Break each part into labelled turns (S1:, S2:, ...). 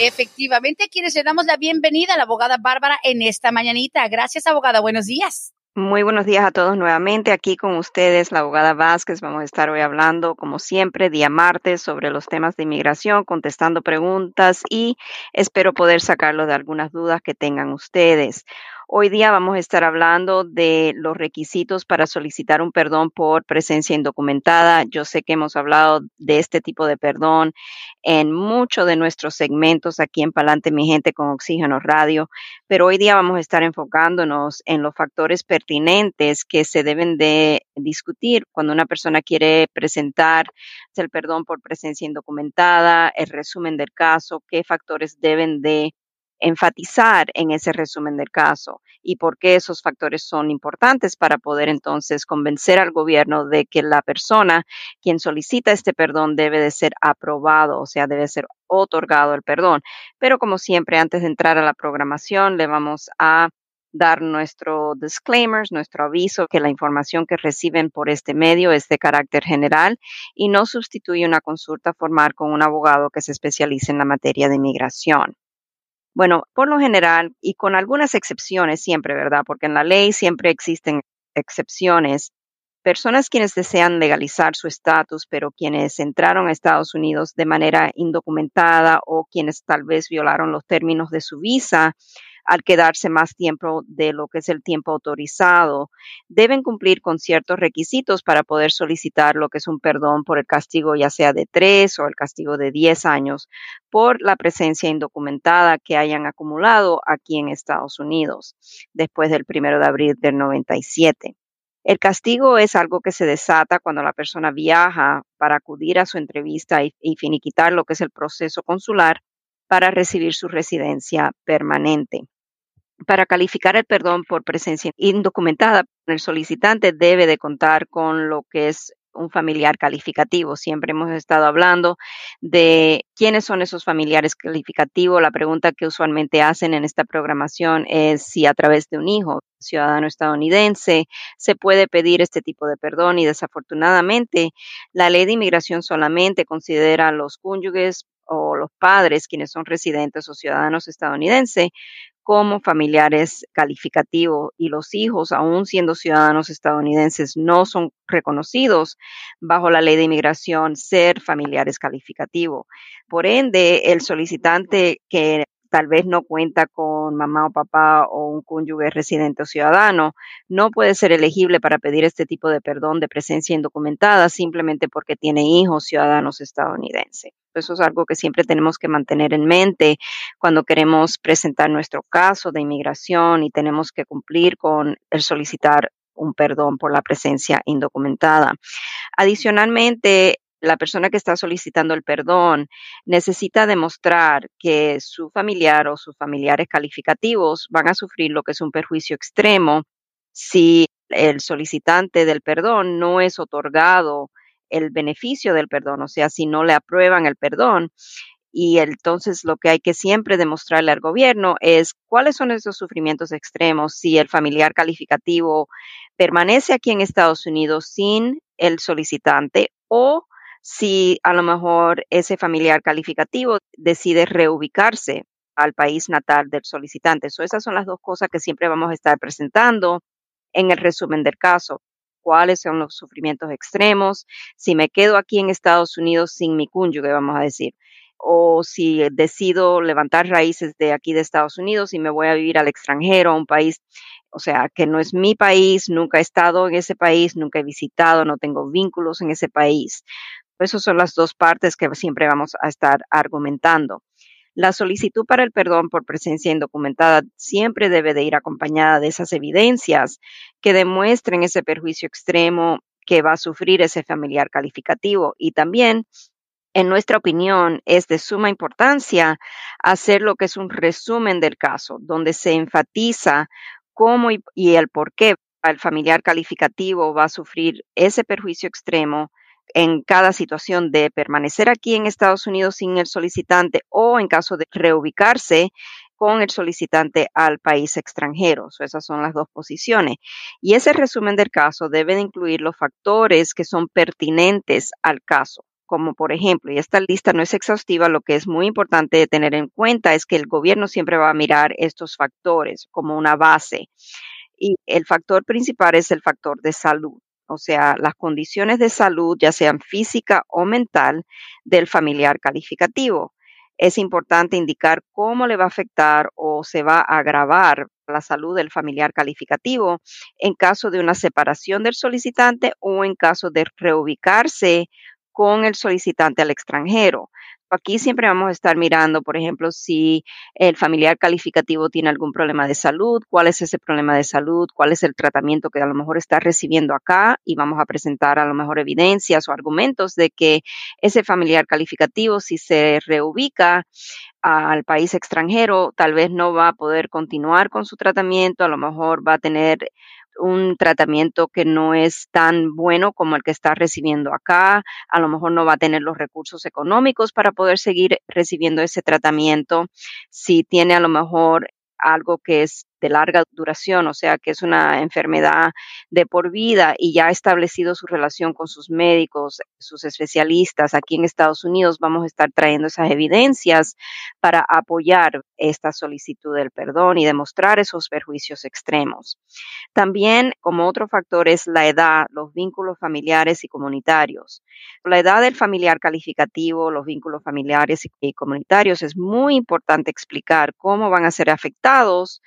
S1: Efectivamente, quienes le damos la bienvenida a la abogada Bárbara en esta mañanita. Gracias, abogada. Buenos días.
S2: Muy buenos días a todos nuevamente aquí con ustedes, la abogada Vázquez. Vamos a estar hoy hablando, como siempre, día martes sobre los temas de inmigración, contestando preguntas y espero poder sacarlo de algunas dudas que tengan ustedes. Hoy día vamos a estar hablando de los requisitos para solicitar un perdón por presencia indocumentada. Yo sé que hemos hablado de este tipo de perdón en muchos de nuestros segmentos aquí en Palante Mi Gente con Oxígeno Radio, pero hoy día vamos a estar enfocándonos en los factores pertinentes que se deben de discutir cuando una persona quiere presentar el perdón por presencia indocumentada, el resumen del caso, qué factores deben de enfatizar en ese resumen del caso y por qué esos factores son importantes para poder entonces convencer al gobierno de que la persona quien solicita este perdón debe de ser aprobado, o sea, debe ser otorgado el perdón. Pero como siempre, antes de entrar a la programación, le vamos a dar nuestro disclaimers, nuestro aviso que la información que reciben por este medio es de carácter general y no sustituye una consulta formal con un abogado que se especialice en la materia de inmigración. Bueno, por lo general, y con algunas excepciones siempre, ¿verdad? Porque en la ley siempre existen excepciones. Personas quienes desean legalizar su estatus, pero quienes entraron a Estados Unidos de manera indocumentada o quienes tal vez violaron los términos de su visa, al quedarse más tiempo de lo que es el tiempo autorizado, deben cumplir con ciertos requisitos para poder solicitar lo que es un perdón por el castigo ya sea de tres o el castigo de diez años por la presencia indocumentada que hayan acumulado aquí en Estados Unidos después del primero de abril del 97. El castigo es algo que se desata cuando la persona viaja para acudir a su entrevista y, y, finiquitar lo que es el proceso consular para recibir su residencia permanente. Para calificar el perdón por presencia indocumentada, el solicitante debe de contar con lo que es un familiar calificativo. Siempre hemos estado hablando de quiénes son esos familiares calificativos. La pregunta que usualmente hacen en esta programación es si a través de un hijo ciudadano estadounidense se puede pedir este tipo de perdón y desafortunadamente la ley de inmigración solamente considera a los cónyuges o los padres quienes son residentes o ciudadanos estadounidenses como familiares calificativos y los hijos, aún siendo ciudadanos estadounidenses, no son reconocidos bajo la ley de inmigración ser familiares calificativos. Por ende, el solicitante que tal vez no cuenta con mamá o papá o un cónyuge residente o ciudadano, no puede ser elegible para pedir este tipo de perdón de presencia indocumentada simplemente porque tiene hijos ciudadanos estadounidenses. Eso es algo que siempre tenemos que mantener en mente cuando queremos presentar nuestro caso de inmigración y tenemos que cumplir con el solicitar un perdón por la presencia indocumentada. Adicionalmente, la persona que está solicitando el perdón necesita demostrar que su familiar o sus familiares calificativos van a sufrir lo que es un perjuicio extremo si el solicitante del perdón no es otorgado el beneficio del perdón, o sea, si no le aprueban el perdón. Y entonces lo que hay que siempre demostrarle al gobierno es cuáles son esos sufrimientos extremos si el familiar calificativo permanece aquí en Estados Unidos sin el solicitante o si a lo mejor ese familiar calificativo decide reubicarse al país natal del solicitante. esas son las dos cosas que siempre vamos a estar presentando en el resumen del caso. ¿Cuáles son los sufrimientos extremos? Si me quedo aquí en Estados Unidos sin mi cónyuge, vamos a decir, o si decido levantar raíces de aquí de Estados Unidos y me voy a vivir al extranjero, a un país, o sea, que no es mi país, nunca he estado en ese país, nunca he visitado, no tengo vínculos en ese país. Esas son las dos partes que siempre vamos a estar argumentando. La solicitud para el perdón por presencia indocumentada siempre debe de ir acompañada de esas evidencias que demuestren ese perjuicio extremo que va a sufrir ese familiar calificativo y también en nuestra opinión, es de suma importancia hacer lo que es un resumen del caso, donde se enfatiza cómo y, el por qué el familiar calificativo va a sufrir ese perjuicio extremo en cada situación de permanecer aquí en Estados Unidos sin el solicitante o en caso de reubicarse con el solicitante al país extranjero. esas son las dos posiciones. Y ese resumen del caso debe de incluir los factores que son pertinentes al caso como por ejemplo, y esta lista no es exhaustiva, lo que es muy importante tener en cuenta es que el gobierno siempre va a mirar estos factores como una base. Y el factor principal es el factor de salud, o sea, las condiciones de salud, ya sean física o mental, del familiar calificativo. Es importante indicar cómo le va a afectar o se va a agravar la salud del familiar calificativo en caso de una separación del solicitante o en caso de reubicarse con el solicitante al extranjero. Aquí siempre vamos a estar mirando, por ejemplo, si el familiar calificativo tiene algún problema de salud, cuál es ese problema de salud, cuál es el tratamiento que a lo mejor está recibiendo acá y vamos a presentar a lo mejor evidencias o argumentos de que ese familiar calificativo, si se reubica al país extranjero, tal vez no va a poder continuar con su tratamiento, a lo mejor va a tener un tratamiento que no es tan bueno como el que está recibiendo acá, a lo mejor no va a tener los recursos económicos para poder seguir recibiendo ese tratamiento, si tiene a lo mejor algo que es de larga duración, o sea, que es una enfermedad de por vida y ya ha establecido su relación con sus médicos, sus especialistas aquí en Estados Unidos, vamos a estar trayendo esas evidencias para apoyar esta solicitud del perdón y demostrar esos perjuicios extremos. También, como otro factor, es la edad, los vínculos familiares y comunitarios. La edad del familiar calificativo, los vínculos familiares y comunitarios, es muy importante explicar cómo van a ser afectados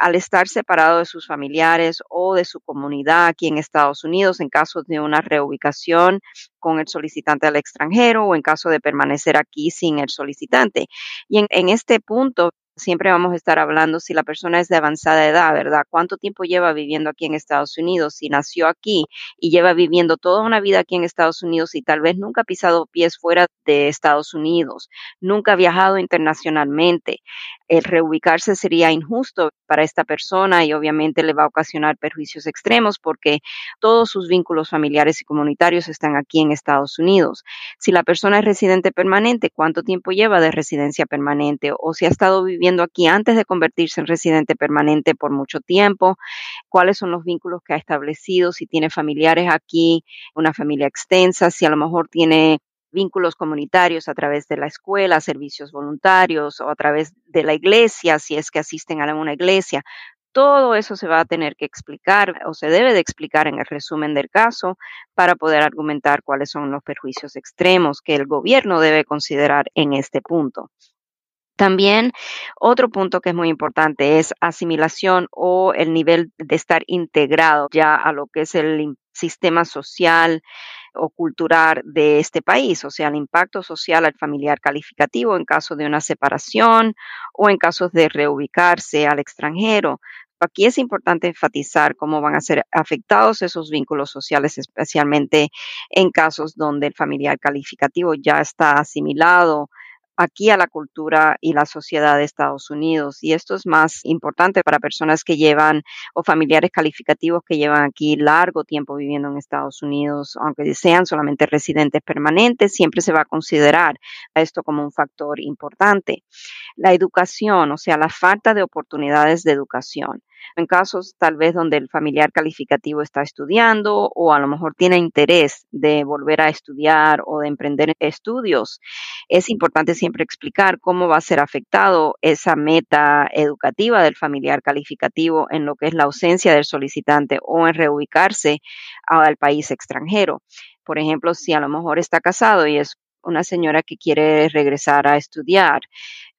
S2: al estar separado de sus familiares o de su comunidad aquí en Estados Unidos en caso de una reubicación con el solicitante al extranjero o en caso de permanecer aquí sin el solicitante. Y en, este punto siempre vamos a estar hablando si la persona es de avanzada edad, ¿verdad? ¿Cuánto tiempo lleva viviendo aquí en Estados Unidos? Si nació aquí y lleva viviendo toda una vida aquí en Estados Unidos y tal vez nunca ha pisado pies fuera de Estados Unidos, nunca ha viajado internacionalmente. El reubicarse sería injusto para esta persona y obviamente le va a ocasionar perjuicios extremos porque todos sus vínculos familiares y comunitarios están aquí en Estados Unidos. Si la persona es residente permanente, ¿cuánto tiempo lleva de residencia permanente? O si ha estado viviendo aquí antes de convertirse en residente permanente por mucho tiempo, cuáles son los vínculos que ha establecido, si tiene familiares aquí, una familia extensa, si a lo mejor tiene vínculos comunitarios a través de la escuela, servicios voluntarios o a través de la iglesia, si es que asisten a una iglesia. Todo eso se va a tener que explicar o se debe de explicar en el resumen del caso para poder argumentar cuáles son los perjuicios extremos que el gobierno debe considerar en este punto. También otro punto que es muy importante es asimilación o el nivel de estar integrado ya a lo que es el sistema social o cultural de este país, o sea, el impacto social al familiar calificativo en caso de una separación o en casos de reubicarse al extranjero. Aquí es importante enfatizar cómo van a ser afectados esos vínculos sociales, especialmente en casos donde el familiar calificativo ya está asimilado aquí a la cultura y la sociedad de Estados Unidos. Y esto es más importante para personas que llevan o familiares calificativos que llevan aquí largo tiempo viviendo en Estados Unidos, aunque sean solamente residentes permanentes, siempre se va a considerar esto como un factor importante. La educación, o sea, la falta de oportunidades de educación en casos tal vez donde el familiar calificativo está estudiando o a lo mejor tiene interés de volver a estudiar o de emprender estudios, es importante siempre explicar cómo va a ser afectado esa meta educativa del familiar calificativo en lo que es la ausencia del solicitante o en reubicarse al país extranjero. Por ejemplo, si a lo mejor está casado y es una señora que quiere regresar a estudiar,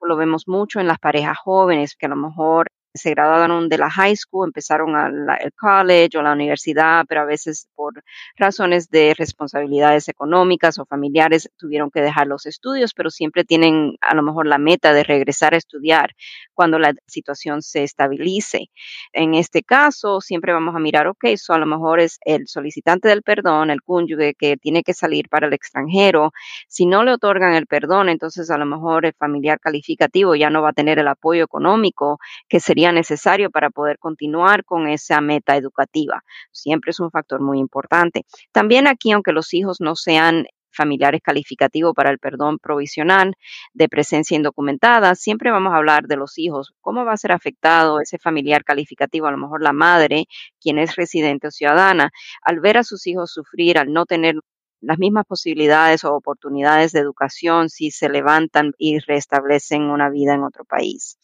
S2: lo vemos mucho en las parejas jóvenes que a lo mejor se graduaron de la high school, empezaron al college o la universidad, pero a veces por razones de responsabilidades económicas o familiares tuvieron que dejar los estudios, pero siempre tienen a lo mejor la meta de regresar a estudiar cuando la situación se estabilice. En este caso, siempre vamos a mirar, ok, eso a lo mejor es el solicitante del perdón, el cónyuge que tiene que salir para el extranjero. Si no le otorgan el perdón, entonces a lo mejor el familiar calificativo ya no va a tener el apoyo económico que sería necesario para poder continuar con esa meta educativa. Siempre es un factor muy importante. También aquí, aunque los hijos no sean familiares calificativos para el perdón provisional de presencia indocumentada, siempre vamos a hablar de los hijos, cómo va a ser afectado ese familiar calificativo, a lo mejor la madre, quien es residente o ciudadana, al ver a sus hijos sufrir, al no tener las mismas posibilidades o oportunidades de educación si se levantan y restablecen una vida en otro país.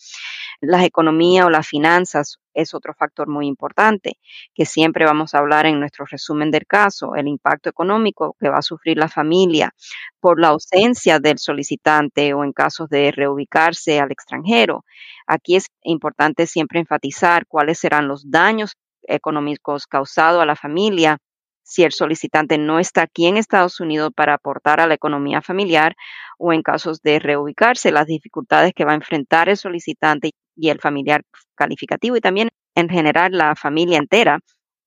S2: La economía o las finanzas es otro factor muy importante que siempre vamos a hablar en nuestro resumen del caso, el impacto económico que va a sufrir la familia por la ausencia del solicitante o en casos de reubicarse al extranjero. Aquí es importante siempre enfatizar cuáles serán los daños económicos causados a la familia si el solicitante no está aquí en Estados Unidos para aportar a la economía familiar o en casos de reubicarse, las dificultades que va a enfrentar el solicitante y el familiar calificativo y también en general la familia entera,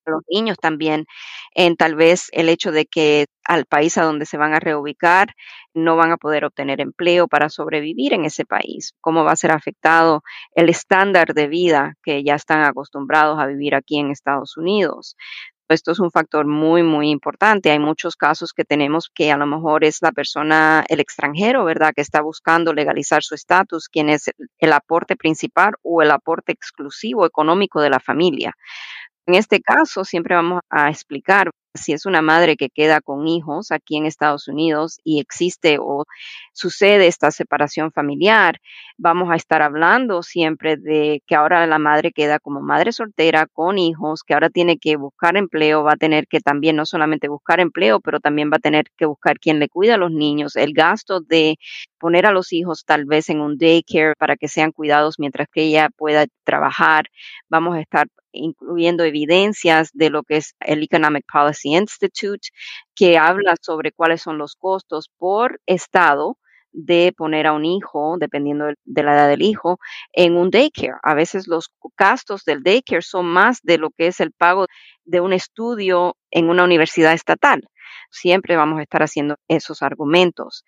S2: los niños también, en tal vez el hecho de que al país a donde se van a reubicar no van a poder obtener empleo para sobrevivir en ese país, cómo va a ser afectado el estándar de vida que ya están acostumbrados a vivir aquí en Estados Unidos. Esto es un factor muy, muy importante. Hay muchos casos que tenemos que a lo mejor es la persona, el extranjero, ¿verdad?, que está buscando legalizar su estatus, quien es el aporte principal o el aporte exclusivo económico de la familia. En este caso, siempre vamos a explicar si es una madre que queda con hijos aquí en Estados Unidos y existe o sucede esta separación familiar, vamos a estar hablando siempre de que ahora la madre queda como madre soltera con hijos, que ahora tiene que buscar empleo, va a tener que también no solamente buscar empleo, pero también va a tener que buscar quien le cuida a los niños, el gasto de poner a los hijos tal vez en un daycare para que sean cuidados mientras que ella pueda trabajar. Vamos a estar incluyendo evidencias de lo que es el Economic Policy Institute, que habla sobre cuáles son los costos por estado de poner a un hijo, dependiendo de la edad del hijo, en un daycare. A veces los gastos del daycare son más de lo que es el pago de un estudio en una universidad estatal. Siempre vamos a estar haciendo esos argumentos.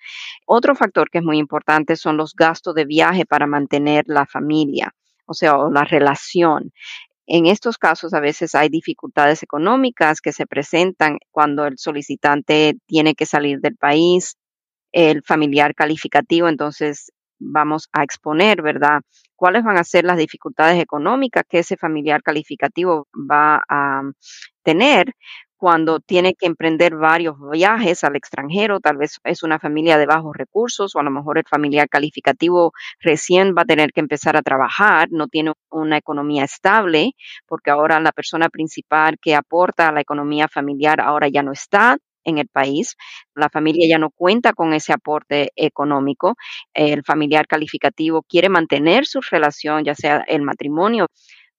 S2: Otro factor que es muy importante son los gastos de viaje para mantener la familia, o sea, la relación. En estos casos a veces hay dificultades económicas que se presentan cuando el solicitante tiene que salir del país, el familiar calificativo, entonces vamos a exponer, ¿verdad? ¿Cuáles van a ser las dificultades económicas que ese familiar calificativo va a tener cuando tiene que emprender varios viajes al extranjero, tal vez es una familia de bajos recursos o a lo mejor el familiar calificativo recién va a tener que empezar a trabajar, no tiene una economía estable, porque ahora la persona principal que aporta a la economía familiar ahora ya no está en el país, la familia ya no cuenta con ese aporte económico, el familiar calificativo quiere mantener su relación, ya sea el matrimonio,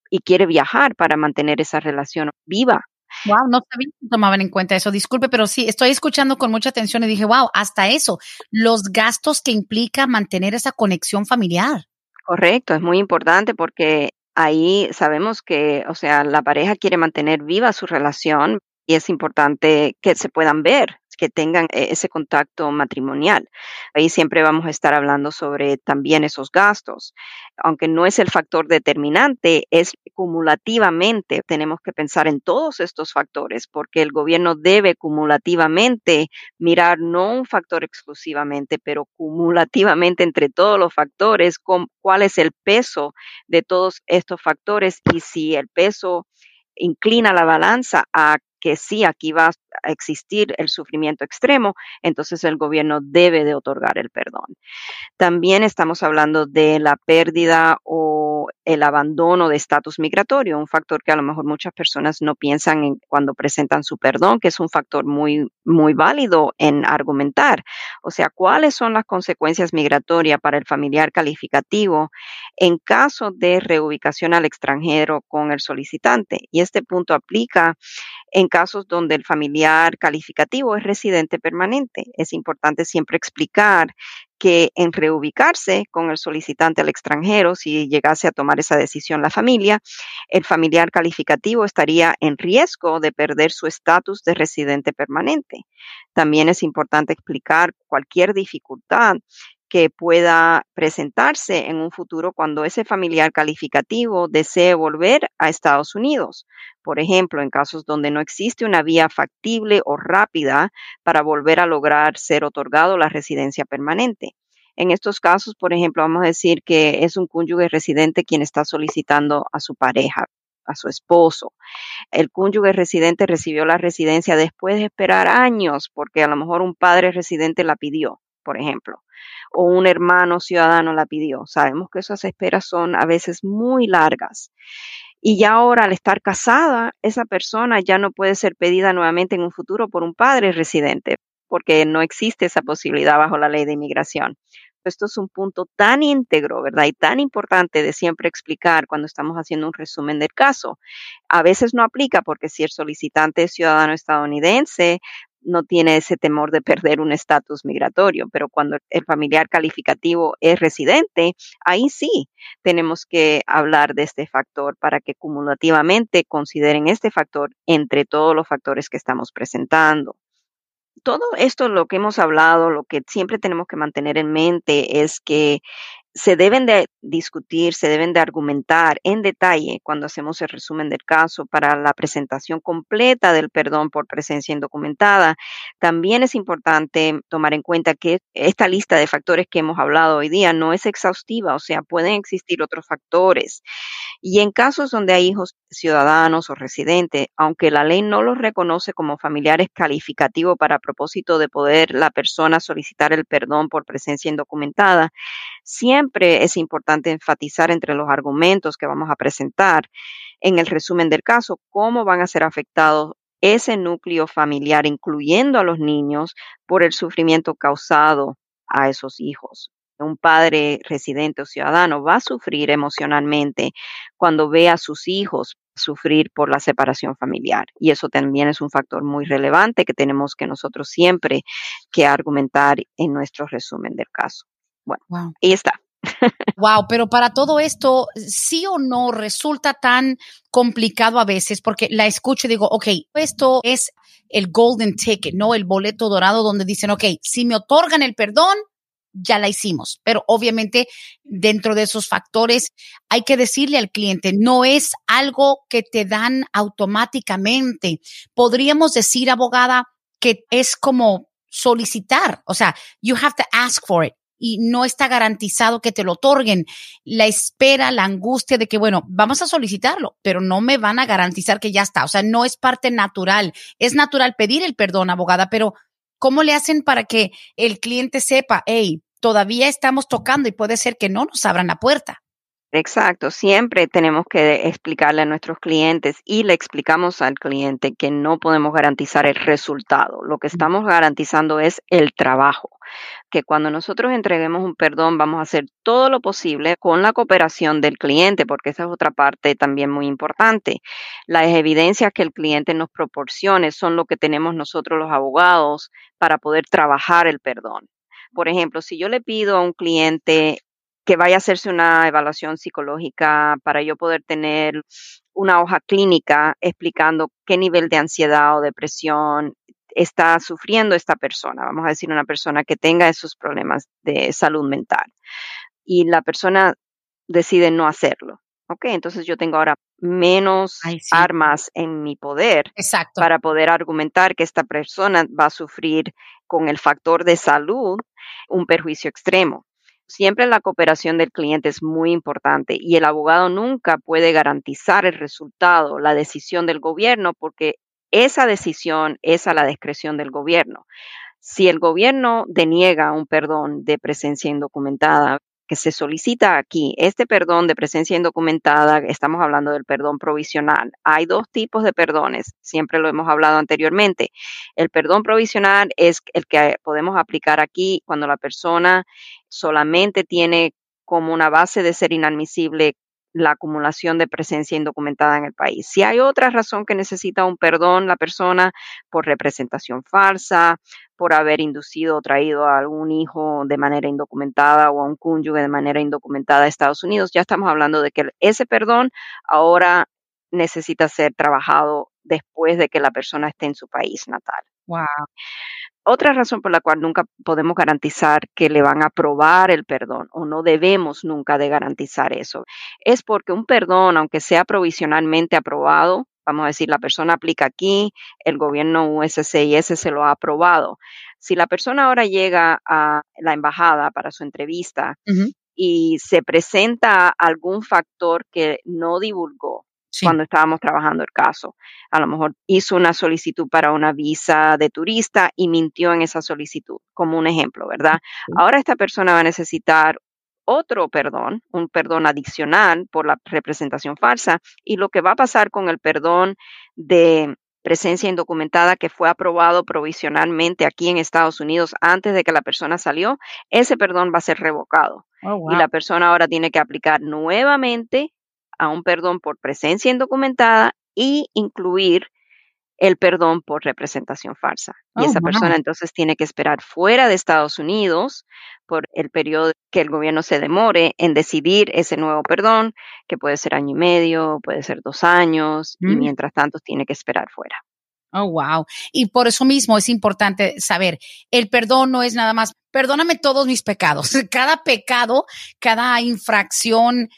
S2: y quiere viajar para mantener esa relación viva
S1: Wow, no sabía que tomaban en cuenta eso. Disculpe, pero sí, estoy escuchando con mucha atención y dije, wow, hasta eso, los gastos que implica mantener esa conexión familiar.
S2: Correcto, es muy importante porque ahí sabemos que, o sea, la pareja quiere mantener viva su relación y es importante que se puedan ver, que tengan e-, ese contacto matrimonial. Ahí siempre vamos a estar hablando sobre también esos gastos. Aunque no es el factor determinante, es cumulativamente, tenemos que pensar en todos estos factores, porque el gobierno debe cumulativamente mirar no un factor exclusivamente, pero cumulativamente entre todos los factores, cuál es el peso de todos estos factores y si el peso inclina la balanza a que sí, aquí va a existir el sufrimiento extremo, entonces el gobierno debe de otorgar el perdón. También estamos hablando de la pérdida o el abandono de estatus migratorio, un factor que a lo mejor muchas personas no piensan en cuando presentan su perdón, que es un factor muy, muy válido en argumentar. O sea, ¿cuáles son las consecuencias migratorias para el familiar calificativo en caso de reubicación al extranjero con el solicitante? Y este punto aplica en casos donde el familiar calificativo es residente permanente. Es importante siempre explicar que en reubicarse con el solicitante al extranjero, si llegase a tomar esa decisión la familia, el familiar calificativo estaría en riesgo de perder su estatus de residente permanente. También es importante explicar cualquier dificultad que pueda presentarse en un futuro cuando ese familiar calificativo desee volver a Estados Unidos. Por ejemplo, en casos donde no existe una vía factible o rápida para volver a lograr ser otorgado la residencia permanente. En estos casos, por ejemplo, vamos a decir que es un cónyuge residente quien está solicitando a su pareja, a su esposo. El cónyuge residente recibió la residencia después de esperar años porque a lo mejor un padre residente la pidió, por ejemplo o un hermano ciudadano la pidió. Sabemos que esas esperas son a veces muy largas. Y ya ahora al estar casada, esa persona ya no puede ser pedida nuevamente en un futuro por un padre residente, porque no existe esa posibilidad bajo la ley de inmigración. Esto es un punto tan íntegro, ¿verdad? Y tan importante de siempre explicar cuando estamos haciendo un resumen del caso. A veces no aplica porque si el solicitante es ciudadano estadounidense, no tiene ese temor de perder un estatus migratorio, pero cuando el familiar calificativo es residente, ahí sí tenemos que hablar de este factor para que cumulativamente consideren este factor entre todos los factores que estamos presentando. Todo esto, lo que hemos hablado, lo que siempre tenemos que mantener en mente es que se deben de discutir, se deben de argumentar en detalle cuando hacemos el resumen del caso para la presentación completa del perdón por presencia indocumentada. También es importante tomar en cuenta que esta lista de factores que hemos hablado hoy día no es exhaustiva, o sea, pueden existir otros factores. Y en casos donde hay hijos ciudadanos o residentes, aunque la ley no los reconoce como familiares calificativos para propósito de poder la persona solicitar el perdón por presencia indocumentada, siempre es importante enfatizar entre los argumentos que vamos a presentar. En el resumen del caso cómo van a ser afectados ese núcleo familiar, incluyendo a los niños, por el sufrimiento causado a esos hijos un padre residente o ciudadano va a sufrir emocionalmente cuando ve a sus hijos sufrir por la separación familiar. Y eso también es un factor muy relevante que tenemos que nosotros siempre que argumentar en nuestro resumen del caso. Bueno, ahí está.
S1: Wow, pero para todo esto, sí o no resulta tan complicado a veces porque la escucho y digo, ok, esto es el golden ticket, no el boleto dorado donde dicen, ok, si me otorgan el perdón, ya la hicimos. Pero obviamente dentro de esos factores hay que decirle al cliente, no es algo que te dan automáticamente. Podríamos decir, abogada, que es como solicitar, o sea, you have to ask for it y no está garantizado que te lo otorguen. La espera, la angustia de que, bueno, vamos a solicitarlo, pero no me van a garantizar que ya está. O sea, no es parte natural. Es natural pedir el perdón, abogada, pero ¿cómo le hacen para que el cliente sepa, hey, todavía estamos tocando y puede ser que no nos abran la puerta.
S2: Exacto, siempre tenemos que explicarle a nuestros clientes y le explicamos al cliente que no podemos garantizar el resultado. Lo que estamos garantizando es el trabajo, que cuando nosotros entreguemos un perdón vamos a hacer todo lo posible con la cooperación del cliente, porque esa es otra parte también muy importante. Las evidencias que el cliente nos proporcione son lo que tenemos nosotros los abogados para poder trabajar el perdón. Por ejemplo, si yo le pido a un cliente que vaya a hacerse una evaluación psicológica para yo poder tener una hoja clínica explicando qué nivel de ansiedad o depresión está sufriendo esta persona, vamos a decir una persona que tenga esos problemas de salud mental y la persona decide no hacerlo. Ok, entonces yo tengo ahora menos armas en mi poder para poder argumentar que esta persona va a sufrir con el factor de salud un perjuicio extremo. Siempre la cooperación del cliente es muy importante y el abogado nunca puede garantizar el resultado, la decisión del gobierno, porque esa decisión es a la discreción del gobierno. Si el gobierno deniega un perdón de presencia indocumentada, que se solicita aquí, este perdón de presencia indocumentada, estamos hablando del perdón provisional. Hay dos tipos de perdones, siempre lo hemos hablado anteriormente. El perdón provisional es el que podemos aplicar aquí cuando la persona solamente tiene como una base de ser inadmisible la acumulación de presencia indocumentada en el país. Si hay otra razón que necesita un perdón la persona por representación falsa, por haber inducido o traído a algún hijo de manera indocumentada o a un cónyuge de manera indocumentada a Estados Unidos, ya estamos hablando de que ese perdón ahora necesita ser trabajado después de que la persona esté en su país natal.
S1: Wow.
S2: Otra razón por la cual nunca podemos garantizar que le van a aprobar el perdón o no debemos nunca de garantizar eso es porque un perdón, aunque sea provisionalmente aprobado, vamos a decir, la persona aplica aquí, el gobierno USCIS se lo ha aprobado. Si la persona ahora llega a la embajada para su entrevista y se presenta algún factor que no divulgó, cuando estábamos trabajando el caso. A lo mejor hizo una solicitud para una visa de turista y mintió en esa solicitud, como un ejemplo, ¿verdad? Ahora esta persona va a necesitar otro perdón, un perdón adicional por la representación falsa y lo que va a pasar con el perdón de presencia indocumentada que fue aprobado provisionalmente aquí en Estados Unidos antes de que la persona salió, ese perdón va a ser revocado. Oh, y la persona ahora tiene que aplicar nuevamente a un perdón por presencia indocumentada y incluir el perdón por representación falsa. y oh, esa persona entonces tiene que esperar fuera de Estados Unidos por el periodo que el gobierno se demore en decidir ese nuevo perdón, que puede ser año y medio, puede ser dos años, y mm. mientras tanto tiene que esperar fuera.
S1: Oh, wow. Y por eso mismo es importante saber, el perdón no es nada más, perdóname todos mis pecados. Cada pecado, cada infracción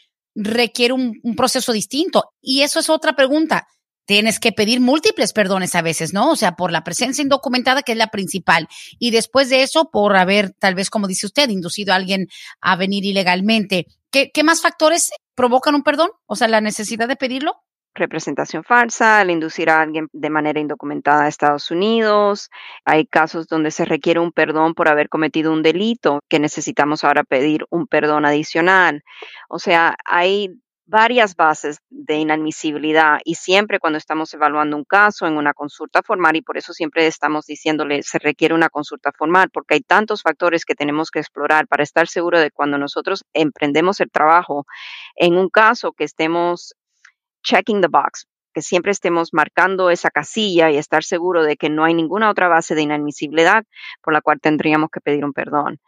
S1: requiere un, proceso distinto. Y eso es otra pregunta. Tienes que pedir múltiples perdones a veces, ¿no? O sea, por la presencia indocumentada, que es la principal. Y después de eso, por haber, tal vez, como dice usted, inducido a alguien a venir ilegalmente. ¿Qué, qué más factores provocan un perdón? O sea, la necesidad de pedirlo
S2: representación falsa, al inducir a alguien de manera indocumentada a Estados Unidos. Hay casos donde se requiere un perdón por haber cometido un delito, que necesitamos ahora pedir un perdón adicional. O sea, hay varias bases de inadmisibilidad y siempre cuando estamos evaluando un caso en una consulta formal y por eso siempre estamos diciéndole se requiere una consulta formal porque hay tantos factores que tenemos que explorar para estar seguro de cuando nosotros emprendemos el trabajo en un caso que estemos checking the box, que siempre estemos marcando esa casilla y estar seguro de que no hay ninguna otra base de inadmisibilidad por la cual tendríamos que pedir un perdón.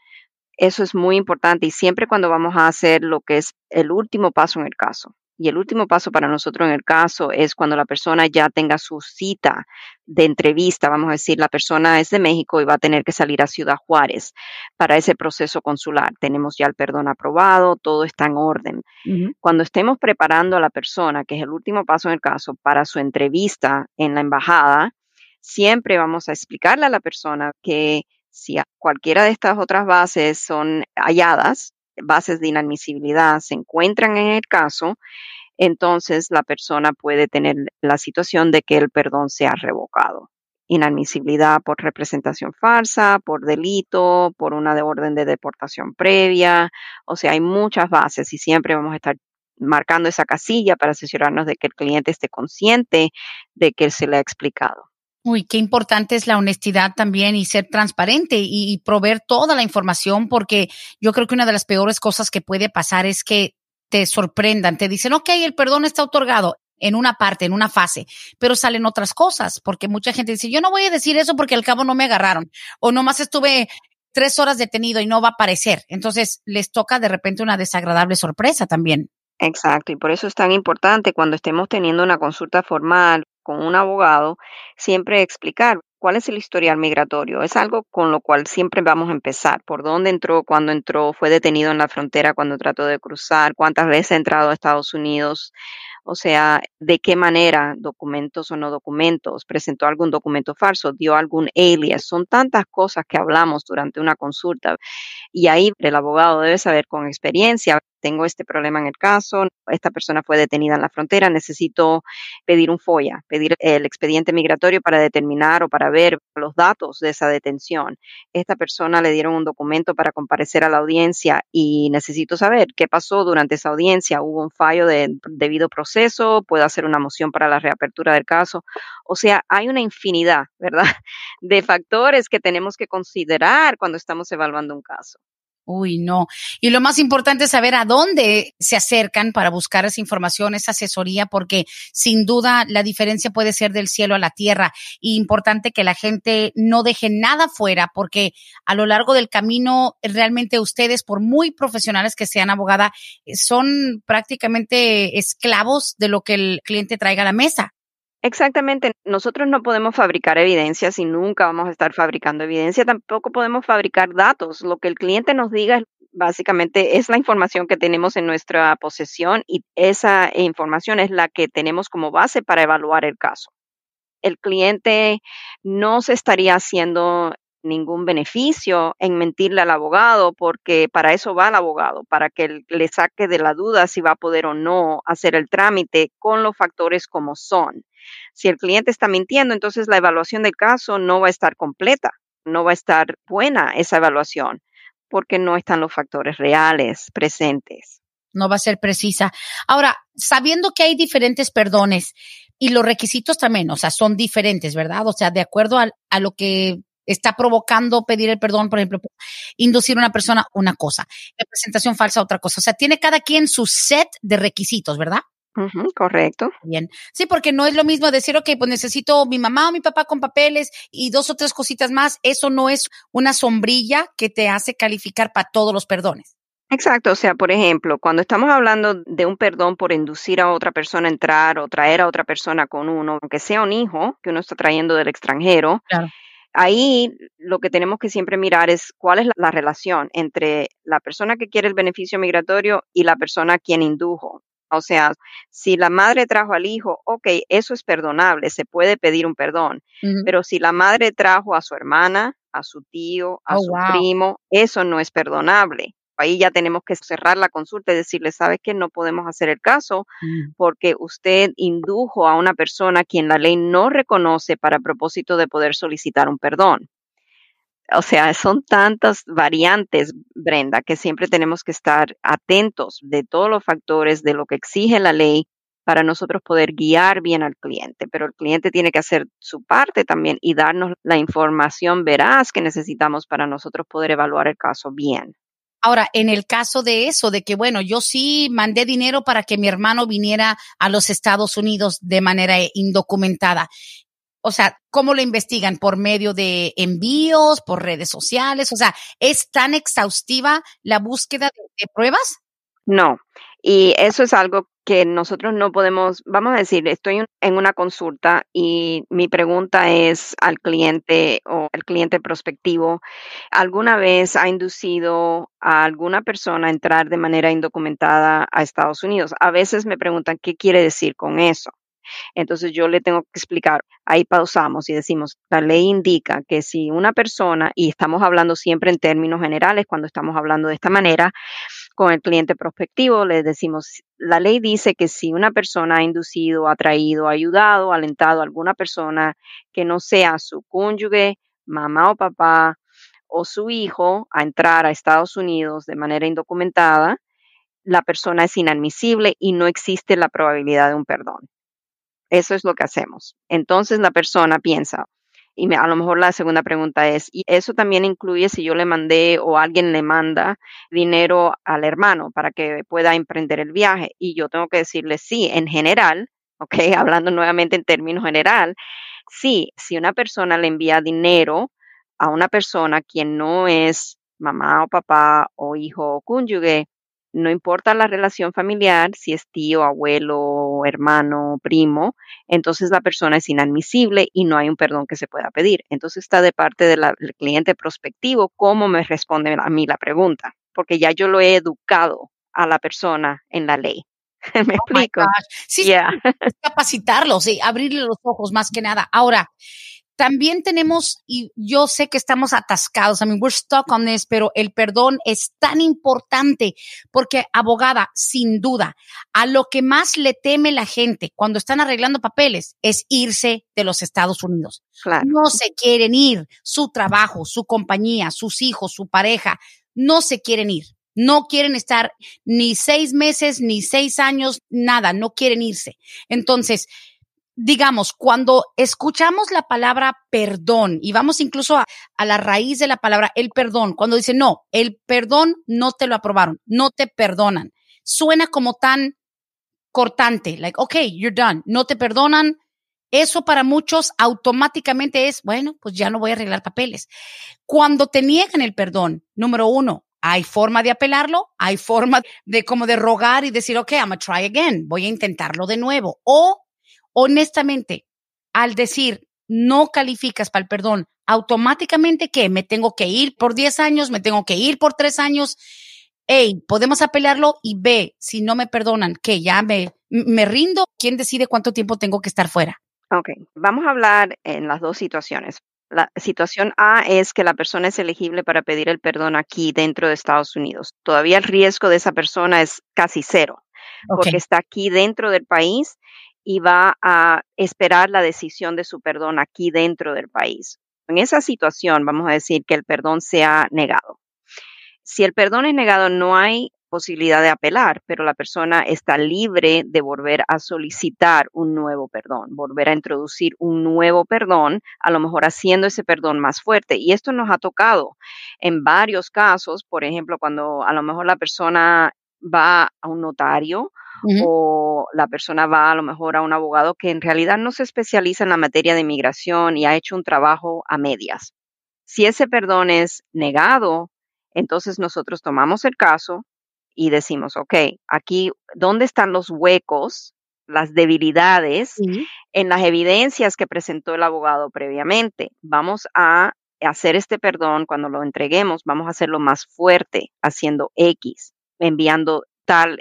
S2: Eso es muy importante y siempre cuando vamos a hacer lo que es el último paso en el caso. Y el último paso para nosotros en el caso es cuando la persona ya tenga su cita de entrevista, vamos a decir, la persona es de México y va a tener que salir a Ciudad Juárez para ese proceso consular. Tenemos ya el perdón aprobado, todo está en orden. Cuando estemos preparando a la persona, que es el último paso en el caso, para su entrevista en la embajada, siempre vamos a explicarle a la persona que si cualquiera de estas otras bases son halladas, bases de inadmisibilidad se encuentran en el caso, entonces la persona puede tener la situación de que el perdón sea revocado. Inadmisibilidad por representación falsa, por delito, por una de orden de deportación previa. O sea, hay muchas bases y siempre vamos a estar marcando esa casilla para asegurarnos de que el cliente esté consciente de que se le ha explicado.
S1: Uy, qué importante es la honestidad también y ser transparente y, proveer toda la información, porque yo creo que una de las peores cosas que puede pasar es que te sorprendan, te dicen, ok, el perdón está otorgado en una parte, en una fase, pero salen otras cosas, porque mucha gente dice, yo no voy a decir eso porque al cabo no me agarraron, o nomás estuve tres horas detenido y no va a aparecer. Entonces les toca de repente una desagradable sorpresa también.
S2: Exacto, y por eso es tan importante cuando estemos teniendo una consulta formal con un abogado, siempre explicar cuál es el historial migratorio. Es algo con lo cual siempre vamos a empezar. ¿Por dónde entró? ¿Cuándo entró? ¿Fue detenido en la frontera cuando trató de cruzar? ¿Cuántas veces ha entrado a Estados Unidos? O sea, ¿de qué manera? ¿Documentos o no documentos? ¿Presentó algún documento falso? ¿Dio algún alias? Son tantas cosas que hablamos durante una consulta. Y ahí el abogado debe saber con experiencia tengo este problema en el caso, esta persona fue detenida en la frontera, necesito pedir un FOIA, pedir el expediente migratorio para determinar o para ver los datos de esa detención. Esta persona le dieron un documento para comparecer a la audiencia y necesito saber qué pasó durante esa audiencia. ¿Hubo un fallo de debido proceso? ¿Puedo hacer una moción para la reapertura del caso? O sea, hay una infinidad, ¿verdad?, de factores que tenemos que considerar cuando estamos evaluando un caso.
S1: Uy, no. Y lo más importante es saber a dónde se acercan para buscar esa información, esa asesoría, porque sin duda la diferencia puede ser del cielo a la tierra. Y importante que la gente no deje nada fuera, porque a lo largo del camino, realmente ustedes, por muy profesionales que sean abogada, son prácticamente esclavos de lo que el cliente traiga a la mesa.
S2: Exactamente, nosotros no podemos fabricar evidencias y nunca vamos a estar fabricando evidencia, tampoco podemos fabricar datos. Lo que el cliente nos diga básicamente es la información que tenemos en nuestra posesión y esa información es la que tenemos como base para evaluar el caso. El cliente no se estaría haciendo ningún beneficio en mentirle al abogado, porque para eso va el abogado, para que le saque de la duda si va a poder o no hacer el trámite con los factores como son. Si el cliente está mintiendo, entonces la evaluación del caso no va a estar completa, no va a estar buena esa evaluación, porque no están los factores reales presentes.
S1: No va a ser precisa. Ahora, sabiendo que hay diferentes perdones y los requisitos también, o sea, son diferentes, ¿verdad? O sea, de acuerdo a, lo que está provocando pedir el perdón, por ejemplo, inducir a una persona una cosa, representación falsa otra cosa. O sea, tiene cada quien su set de requisitos, ¿verdad?
S2: Correcto.
S1: Bien. Sí, porque no es lo mismo decir, ok, pues necesito mi mamá o mi papá con papeles y dos o tres cositas más. Eso no es una sombrilla que te hace calificar para todos los perdones.
S2: Exacto, o sea, por ejemplo, cuando estamos hablando de un perdón por inducir a otra persona a entrar o traer a otra persona con uno, aunque sea un hijo que uno está trayendo del extranjero, claro. ahí lo que tenemos que siempre mirar es cuál es la relación entre la persona que quiere el beneficio migratorio y la persona a quien indujo. O sea, si la madre trajo al hijo, ok, eso es perdonable, se puede pedir un perdón. Pero si la madre trajo a su hermana, a su tío, a oh, su primo, eso no es perdonable. Ahí ya tenemos que cerrar la consulta y decirle, ¿sabes que no podemos hacer el caso? Mm. Porque usted indujo a una persona a quien la ley no reconoce para propósito de poder solicitar un perdón o sea, son tantas variantes, Brenda, que siempre tenemos que estar atentos de todos los factores de lo que exige la ley para nosotros poder guiar bien al cliente. Pero el cliente tiene que hacer su parte también y darnos la información veraz que necesitamos para nosotros poder evaluar el caso bien.
S1: Ahora, en el caso de eso, de que, bueno, yo sí mandé dinero para que mi hermano viniera a los Estados Unidos de manera indocumentada o sea, ¿cómo lo investigan? ¿Por medio de envíos, por redes sociales? O sea, ¿es tan exhaustiva la búsqueda de, pruebas?
S2: No, y eso es algo que nosotros no podemos, vamos a decir, estoy en una consulta y mi pregunta es al cliente o al cliente prospectivo, ¿alguna vez ha inducido a alguna persona a entrar de manera indocumentada a Estados Unidos? A veces me preguntan, ¿qué quiere decir con eso? Entonces yo le tengo que explicar, ahí pausamos y decimos, la ley indica que si una persona, y estamos hablando siempre en términos generales cuando estamos hablando de esta manera, con el cliente prospectivo, le decimos, la ley dice que si una persona ha inducido, atraído, ayudado, alentado a alguna persona que no sea su cónyuge, mamá o papá o su hijo a entrar a Estados Unidos de manera indocumentada, la persona es inadmisible y no existe la probabilidad de un perdón. Eso es lo que hacemos. Entonces la persona piensa, y a lo mejor la segunda pregunta es, ¿y eso también incluye si yo le mandé o alguien le manda dinero al hermano para que pueda emprender el viaje? Y yo tengo que decirle sí, en general, ¿ok? Hablando nuevamente en términos general, sí, si una persona le envía dinero a una persona quien no es mamá o papá o hijo o cónyuge, no importa la relación familiar, si es tío, abuelo, hermano, primo, entonces la persona es inadmisible y no hay un perdón que se pueda pedir. Entonces está de parte del cliente prospectivo cómo me responde a mí la pregunta, porque ya yo lo he educado a la persona en la ley. ¿Me oh explico?
S1: Sí, capacitarlo, sí, abrirle los ojos más que nada. Ahora, también tenemos, y yo sé que estamos atascados, I mean, we're stuck on this, pero el perdón es tan importante porque, abogada, sin duda, a lo que más le teme la gente cuando están arreglando papeles es irse de los Estados Unidos. No se quieren ir, su trabajo, su compañía, sus hijos, su pareja, no se quieren ir. No quieren estar ni seis meses, ni seis años, nada, no quieren irse. Entonces, digamos, cuando escuchamos la palabra perdón y vamos incluso a, la raíz de la palabra el perdón, cuando dice no, el perdón no te lo aprobaron, no te perdonan, suena como tan cortante, like, okay, you're done, no te perdonan. Eso para muchos automáticamente es, bueno, pues ya no voy a arreglar papeles. Cuando te niegan el perdón, número uno, hay forma de apelarlo, hay forma de como de rogar y decir, ok, I'm gonna try again, voy a intentarlo de nuevo. O honestamente, al decir no calificas para el perdón, automáticamente que me tengo que ir por 10 años, me tengo que ir por 3 años. Hey, podemos apelarlo y ve, si no me perdonan, que ya me, me rindo, ¿quién decide cuánto tiempo tengo que estar fuera?
S2: Ok, vamos a hablar en las dos situaciones. La situación A es que la persona es elegible para pedir el perdón aquí dentro de Estados Unidos. Todavía el riesgo de esa persona es casi cero, porque está aquí dentro del país y va a esperar la decisión de su perdón aquí dentro del país. En esa situación, vamos a decir que el perdón se ha negado. Si el perdón es negado, no hay posibilidad de apelar, pero la persona está libre de volver a solicitar un nuevo perdón, volver a introducir un nuevo perdón, a lo mejor haciendo ese perdón más fuerte. Y esto nos ha tocado en varios casos, por ejemplo, cuando a lo mejor la persona va a un notario o la persona va a lo mejor a un abogado que en realidad no se especializa en la materia de inmigración y ha hecho un trabajo a medias. Si ese perdón es negado, entonces nosotros tomamos el caso y decimos, ok, aquí, ¿dónde están los huecos, las debilidades en las evidencias que presentó el abogado previamente? Vamos a hacer este perdón cuando lo entreguemos, vamos a hacerlo más fuerte, haciendo X, enviando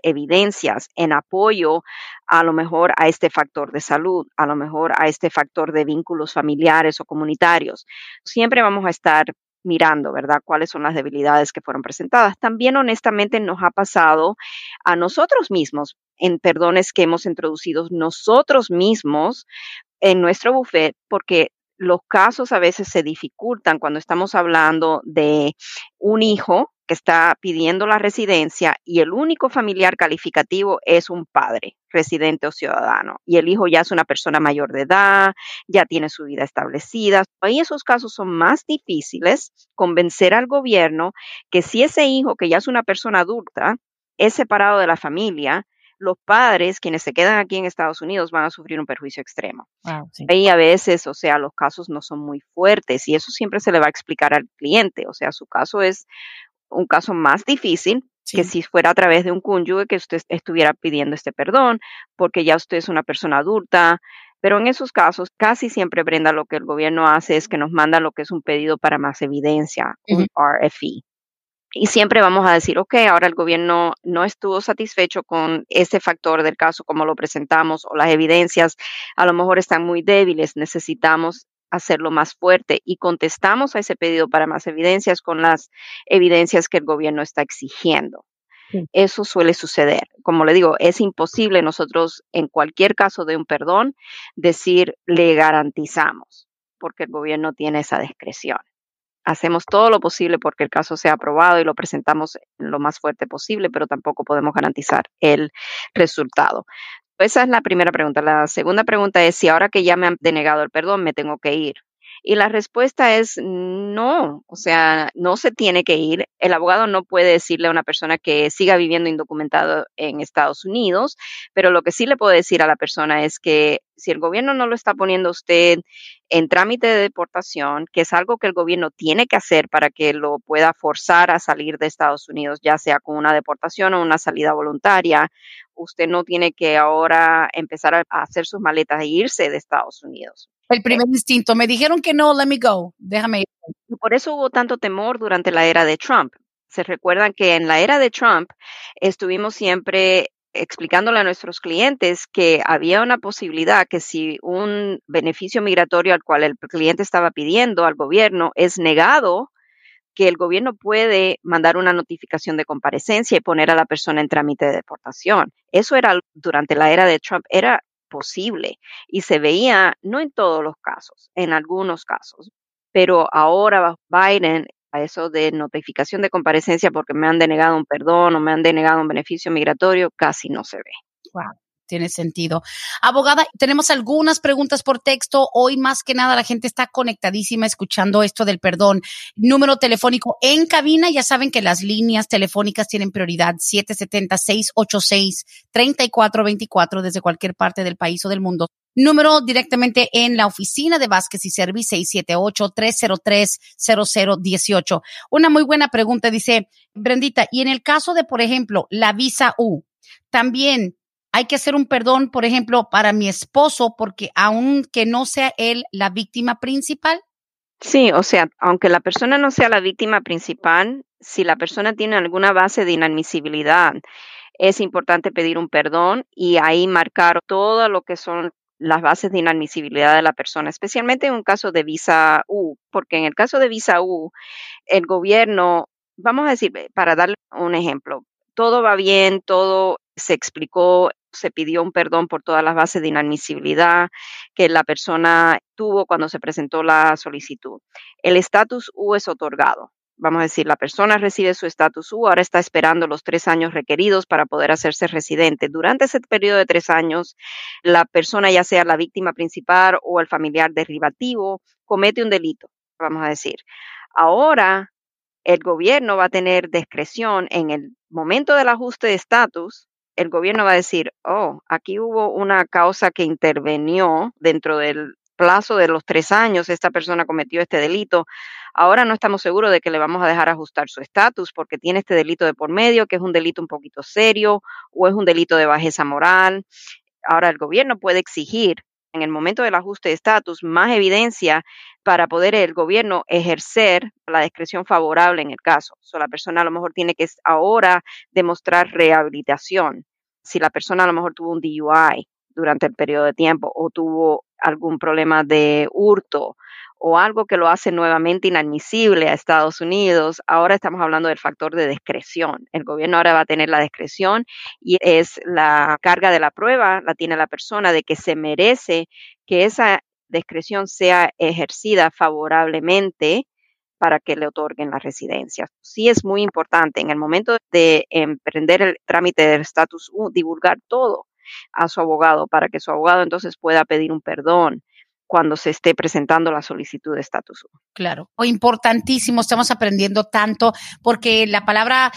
S2: evidencias en apoyo a lo mejor a este factor de salud, a lo mejor a este factor de vínculos familiares o comunitarios. Siempre vamos a estar mirando, ¿verdad? Cuáles son las debilidades que fueron presentadas. También honestamente nos ha pasado a nosotros mismos en perdones que hemos introducido nosotros mismos en nuestro buffet porque los casos a veces se dificultan cuando estamos hablando de un hijo que está pidiendo la residencia y el único familiar calificativo es un padre, residente o ciudadano, y el hijo ya es una persona mayor de edad, ya tiene su vida establecida. Ahí esos casos son más difíciles convencer al gobierno que si ese hijo, que ya es una persona adulta, es separado de la familia, los padres, quienes se quedan aquí en Estados Unidos, van a sufrir un perjuicio extremo. Y a veces, o sea, los casos no son muy fuertes y eso siempre se le va a explicar al cliente. O sea, su caso es un caso más difícil que si fuera a través de un cónyuge que usted estuviera pidiendo este perdón, porque ya usted es una persona adulta. Pero en esos casos, casi siempre, Brenda, lo que el gobierno hace es que nos manda lo que es un pedido para más evidencia, un RFE. Y siempre vamos a decir, ok, ahora el gobierno no estuvo satisfecho con ese factor del caso como lo presentamos o las evidencias a lo mejor están muy débiles, necesitamos hacerlo más fuerte y contestamos a ese pedido para más evidencias con las evidencias que el gobierno está exigiendo. Eso suele suceder. Como le digo, es imposible nosotros en cualquier caso de un perdón decir le garantizamos, porque el gobierno tiene esa discreción. Hacemos todo lo posible porque el caso sea aprobado y lo presentamos lo más fuerte posible, pero tampoco podemos garantizar el resultado. Esa es la primera pregunta. La segunda pregunta es si ahora que ya me han denegado el perdón, me tengo que ir. Y la respuesta es no, o sea, no se tiene que ir. El abogado no puede decirle a una persona que siga viviendo indocumentado en Estados Unidos, pero lo que sí le puedo decir a la persona es que si el gobierno no lo está poniendo usted en trámite de deportación, que es algo que el gobierno tiene que hacer para que lo pueda forzar a salir de Estados Unidos, ya sea con una deportación o una salida voluntaria, usted no tiene que ahora empezar a hacer sus maletas e irse de Estados Unidos.
S1: El primer instinto, me dijeron que no, let me go, déjame ir.
S2: Y por eso hubo tanto temor durante la era de Trump. Se recuerdan que en la era de Trump estuvimos siempre explicándole a nuestros clientes que había una posibilidad que si un beneficio migratorio al cual el cliente estaba pidiendo al gobierno es negado, que el gobierno puede mandar una notificación de comparecencia y poner a la persona en trámite de deportación. Eso era durante la era de Trump, era posible y se veía, no en todos los casos, en algunos casos, pero ahora Biden a eso de notificación de comparecencia porque me han denegado un perdón o me han denegado un beneficio migratorio, casi no se ve.
S1: Tiene sentido. Abogada, tenemos algunas preguntas por texto. Hoy más que nada la gente está conectadísima escuchando esto del perdón. Número telefónico en cabina, ya saben que las líneas telefónicas tienen prioridad 770-686-3424 desde cualquier parte del país o del mundo. Número directamente en la oficina de Vázquez y Service 678-303-0018. Una muy buena pregunta, dice Brendita, y en el caso de, por ejemplo, la visa U, también hay que hacer un perdón, por ejemplo, para mi esposo, porque aunque no sea él la víctima principal.
S2: Sí, o sea, aunque la persona no sea la víctima principal, si la persona tiene alguna base de inadmisibilidad, es importante pedir un perdón y ahí marcar todo lo que son las bases de inadmisibilidad de la persona, especialmente en un caso de visa U, porque en el caso de visa U, el gobierno, vamos a decir, para darle un ejemplo, todo va bien, todo se explicó, se pidió un perdón por todas las bases de inadmisibilidad que la persona tuvo cuando se presentó la solicitud. El estatus U es otorgado. Vamos a decir, la persona recibe su estatus U, ahora está esperando los tres años requeridos para poder hacerse residente. Durante ese periodo de tres años, la persona, ya sea la víctima principal o el familiar derivativo, comete un delito, vamos a decir. Ahora, el gobierno va a tener discreción en el momento del ajuste de estatus el gobierno va a decir, oh, aquí hubo una causa que intervenió dentro del plazo de los tres años, esta persona cometió este delito. Ahora no estamos seguros de que le vamos a dejar ajustar su estatus porque tiene este delito de por medio, que es un delito un poquito serio o es un delito de bajeza moral. Ahora el gobierno puede exigir en el momento del ajuste de estatus más evidencia para poder el gobierno ejercer la discreción favorable en el caso. O la persona a lo mejor tiene que ahora demostrar rehabilitación. Si la persona a lo mejor tuvo un DUI durante el periodo de tiempo o tuvo algún problema de hurto o algo que lo hace nuevamente inadmisible a Estados Unidos, ahora estamos hablando del factor de discreción. El gobierno ahora va a tener la discreción y es la carga de la prueba, la tiene la persona de que se merece que esa discreción sea ejercida favorablemente para que le otorguen la residencia. Sí es muy importante en el momento de emprender el trámite del estatus divulgar todo a su abogado para que su abogado entonces pueda pedir un perdón cuando se esté presentando la solicitud de estatus.
S1: Claro, o importantísimo, estamos aprendiendo tanto porque la palabra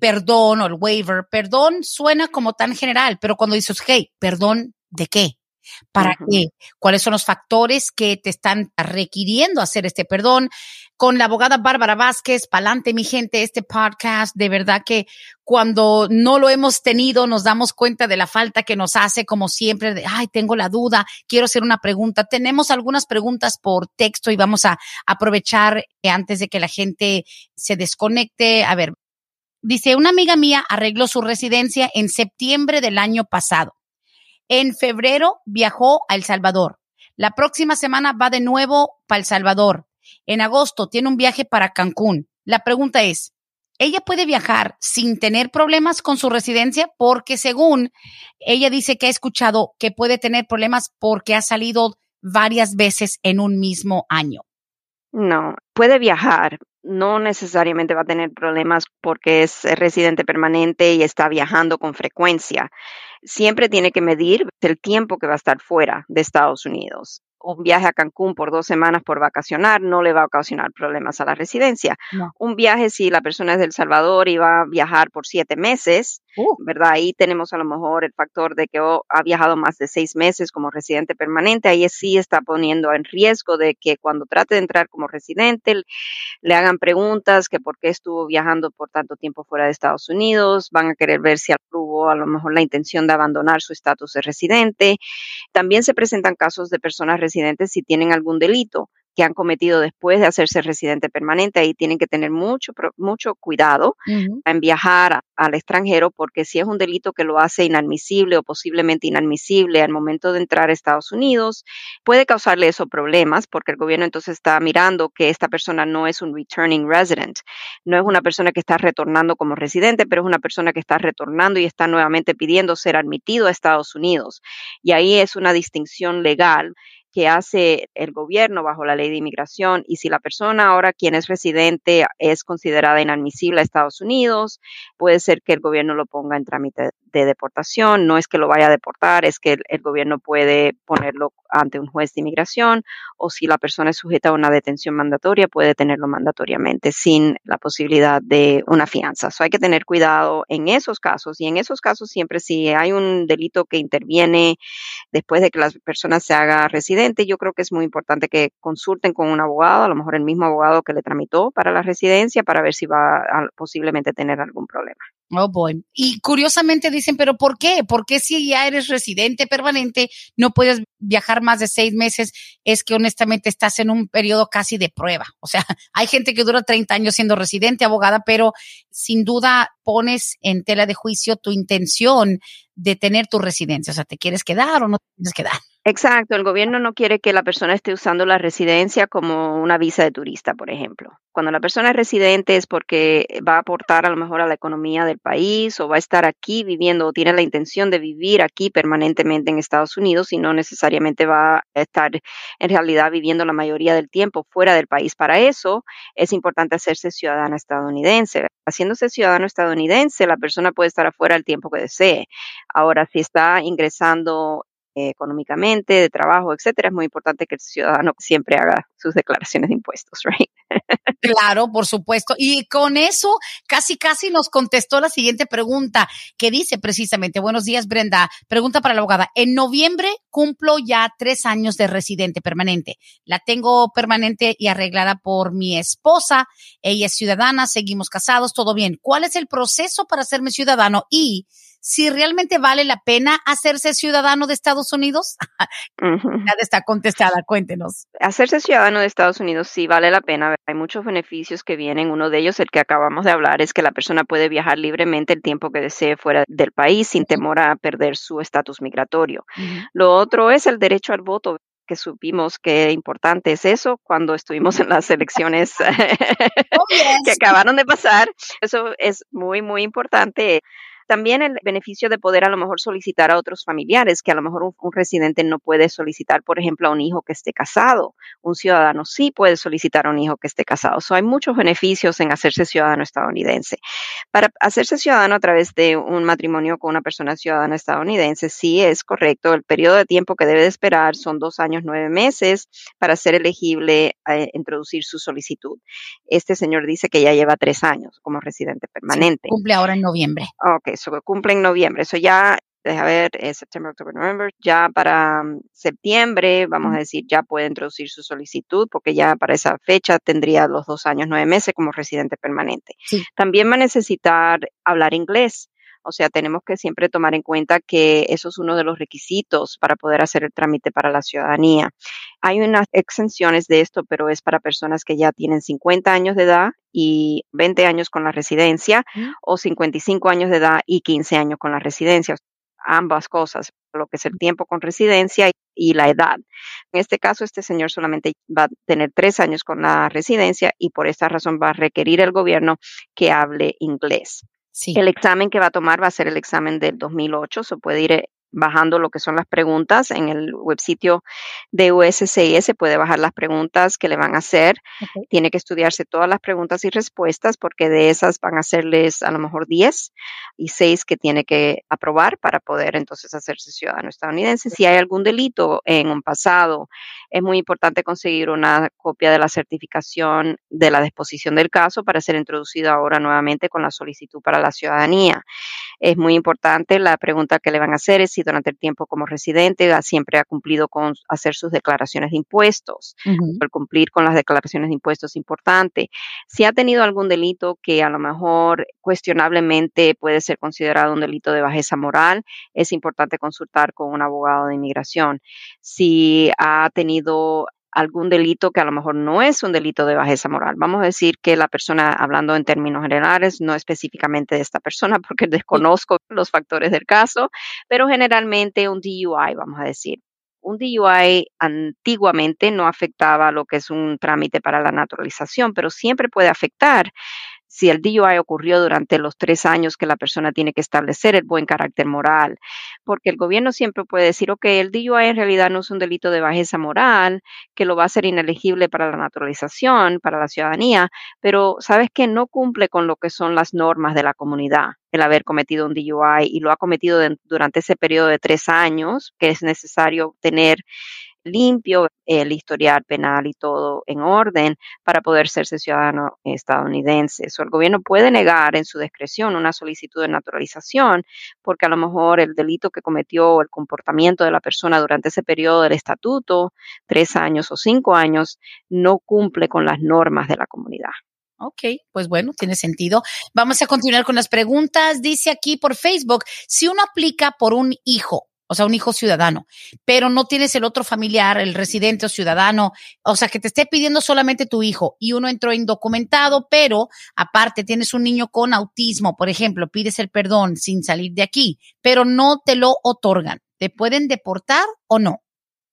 S1: perdón o el waiver, perdón suena como tan general, pero cuando dices, hey, perdón, ¿de qué? ¿Para qué? ¿Cuáles son los factores que te están requiriendo hacer este perdón? Con la abogada Bárbara Vázquez, pa'lante mi gente, este podcast, de verdad que cuando no lo hemos tenido nos damos cuenta de la falta que nos hace, como siempre, de, ay, tengo la duda, quiero hacer una pregunta. Tenemos algunas preguntas por texto y vamos a aprovechar antes de que la gente se desconecte. A ver, dice, una amiga mía arregló su residencia en septiembre del año pasado en febrero viajó a El Salvador. La próxima semana va de nuevo para El Salvador. En agosto tiene un viaje para Cancún. La pregunta es, ¿ella puede viajar sin tener problemas con su residencia? Porque según ella dice que ha escuchado que puede tener problemas porque ha salido varias veces en un mismo año.
S2: No, puede viajar, no necesariamente va a tener problemas porque es residente permanente y está viajando con frecuencia. Siempre tiene que medir el tiempo que va a estar fuera de Estados Unidos un viaje a Cancún por dos semanas por vacacionar no le va a ocasionar problemas a la residencia. Un viaje, si la persona es del Salvador y va a viajar por siete meses, uh. ¿verdad? Ahí tenemos a lo mejor el factor de que oh, ha viajado más de seis meses como residente permanente. Ahí sí está poniendo en riesgo de que cuando trate de entrar como residente le hagan preguntas que por qué estuvo viajando por tanto tiempo fuera de Estados Unidos. Van a querer ver si tuvo a lo mejor la intención de abandonar su estatus de residente. También se presentan casos de personas residentes si tienen algún delito que han cometido después de hacerse residente permanente. Ahí tienen que tener mucho, mucho cuidado en viajar al extranjero porque si es un delito que lo hace inadmisible o posiblemente inadmisible al momento de entrar a Estados Unidos, puede causarle esos problemas porque el gobierno entonces está mirando que esta persona no es un returning resident, no es una persona que está retornando como residente, pero es una persona que está retornando y está nuevamente pidiendo ser admitido a Estados Unidos. Y ahí es una distinción legal que hace el gobierno bajo la ley de inmigración y si la persona ahora quien es residente es considerada inadmisible a Estados Unidos, puede ser que el gobierno lo ponga en trámite de deportación. No es que lo vaya a deportar, es que el, gobierno puede ponerlo ante un juez de inmigración o si la persona es sujeta a una detención mandatoria, puede tenerlo mandatoriamente sin la posibilidad de una fianza. So hay que tener cuidado en esos casos y en esos casos siempre si hay un delito que interviene después de que la persona se haga residente, yo creo que es muy importante que consulten con un abogado, a lo mejor el mismo abogado que le tramitó para la residencia, para ver si va a posiblemente tener algún problema.
S1: Oh boy. Y curiosamente dicen, pero ¿por qué? ¿Por qué si ya eres residente permanente no puedes viajar más de seis meses? Es que honestamente estás en un periodo casi de prueba. O sea, hay gente que dura 30 años siendo residente, abogada, pero sin duda pones en tela de juicio tu intención de tener tu residencia. O sea, ¿te quieres quedar o no te quieres quedar?
S2: Exacto, el gobierno no quiere que la persona esté usando la residencia como una visa de turista, por ejemplo. Cuando la persona es residente es porque va a aportar a lo mejor a la economía del país o va a estar aquí viviendo o tiene la intención de vivir aquí permanentemente en Estados Unidos y no necesariamente va a estar en realidad viviendo la mayoría del tiempo fuera del país. Para eso es importante hacerse ciudadana estadounidense. Haciéndose ciudadano estadounidense, la persona puede estar afuera el tiempo que desee. Ahora, si está ingresando económicamente, de trabajo, etcétera, es muy importante que el ciudadano siempre haga sus declaraciones de impuestos, right?
S1: Claro, por supuesto. Y con eso casi, casi nos contestó la siguiente pregunta que dice precisamente, buenos días Brenda, pregunta para la abogada. En noviembre cumplo ya tres años de residente permanente. La tengo permanente y arreglada por mi esposa. Ella es ciudadana, seguimos casados, todo bien. ¿Cuál es el proceso para hacerme ciudadano? Y si realmente vale la pena hacerse ciudadano de Estados Unidos? Ya está contestada, cuéntenos.
S2: Hacerse ciudadano de Estados Unidos sí vale la pena. Hay muchos beneficios que vienen. Uno de ellos, el que acabamos de hablar, es que la persona puede viajar libremente el tiempo que desee fuera del país sin temor a perder su estatus migratorio. Lo otro es el derecho al voto que supimos que importante es eso cuando estuvimos en las elecciones oh, que acabaron de pasar. Eso es muy, muy importante. También el beneficio de poder a lo mejor solicitar a otros familiares, que a lo mejor un, residente no puede solicitar, por ejemplo, a un hijo que esté casado. Un ciudadano sí puede solicitar a un hijo que esté casado. So, hay muchos beneficios en hacerse ciudadano estadounidense. Para hacerse ciudadano a través de un matrimonio con una persona ciudadana estadounidense, sí es correcto. El periodo de tiempo que debe de esperar son dos años, nueve meses para ser elegible a introducir su solicitud. Este señor dice que ya lleva tres años como residente permanente.
S1: cumple ahora en noviembre.
S2: Ok, eso cumple en noviembre. Eso ya, deja ver, es septiembre, octubre, noviembre. Ya para mm, septiembre, vamos a decir, ya puede introducir su solicitud porque ya para esa fecha tendría los dos años, nueve meses como residente permanente. También va a necesitar hablar inglés. O sea, tenemos que siempre tomar en cuenta que eso es uno de los requisitos para poder hacer el trámite para la ciudadanía. Hay unas exenciones de esto, pero es para personas que ya tienen 50 años de edad y 20 años con la residencia o 55 años de edad y 15 años con la residencia. Ambas cosas, lo que es el tiempo con residencia y la edad. En este caso, este señor solamente va a tener tres años con la residencia y por esta razón va a requerir el gobierno que hable inglés. El examen que va a tomar va a ser el examen del 2008, se puede ir eh, bajando lo que son las preguntas en el websitio de USCIS, puede bajar las preguntas que le van a hacer. Tiene que estudiarse todas las preguntas y respuestas porque de esas van a hacerles a lo mejor 10 y 6 que tiene que aprobar para poder entonces hacerse ciudadano estadounidense. Si hay algún delito en un pasado, es muy importante conseguir una copia de la certificación de la disposición del caso para ser introducido ahora nuevamente con la solicitud para la ciudadanía. Es muy importante la pregunta que le van a hacer es durante el tiempo como residente siempre ha cumplido con hacer sus declaraciones de impuestos. El cumplir con las declaraciones de impuestos es importante. Si ha tenido algún delito que a lo mejor cuestionablemente puede ser considerado un delito de bajeza moral, es importante consultar con un abogado de inmigración. Si ha tenido algún delito que a lo mejor no es un delito de bajeza moral. Vamos a decir que la persona, hablando en términos generales, no específicamente de esta persona, porque desconozco los factores del caso, pero generalmente un DUI, vamos a decir. Un DUI antiguamente no afectaba lo que es un trámite para la naturalización, pero siempre puede afectar si el DUI ocurrió durante los tres años que la persona tiene que establecer el buen carácter moral, porque el gobierno siempre puede decir, ok, el DUI en realidad no es un delito de bajeza moral, que lo va a hacer inelegible para la naturalización, para la ciudadanía, pero sabes que no cumple con lo que son las normas de la comunidad el haber cometido un DUI y lo ha cometido durante ese periodo de tres años, que es necesario tener limpio, el historial penal y todo en orden para poder serse ciudadano estadounidense. O el gobierno puede negar en su discreción una solicitud de naturalización porque a lo mejor el delito que cometió el comportamiento de la persona durante ese periodo del estatuto, tres años o cinco años, no cumple con las normas de la comunidad.
S1: Ok, pues bueno, tiene sentido. Vamos a continuar con las preguntas. Dice aquí por Facebook, si uno aplica por un hijo o sea, un hijo ciudadano, pero no tienes el otro familiar, el residente o ciudadano, o sea, que te esté pidiendo solamente tu hijo y uno entró indocumentado, pero aparte tienes un niño con autismo, por ejemplo, pides el perdón sin salir de aquí, pero no te lo otorgan. ¿Te pueden deportar o no?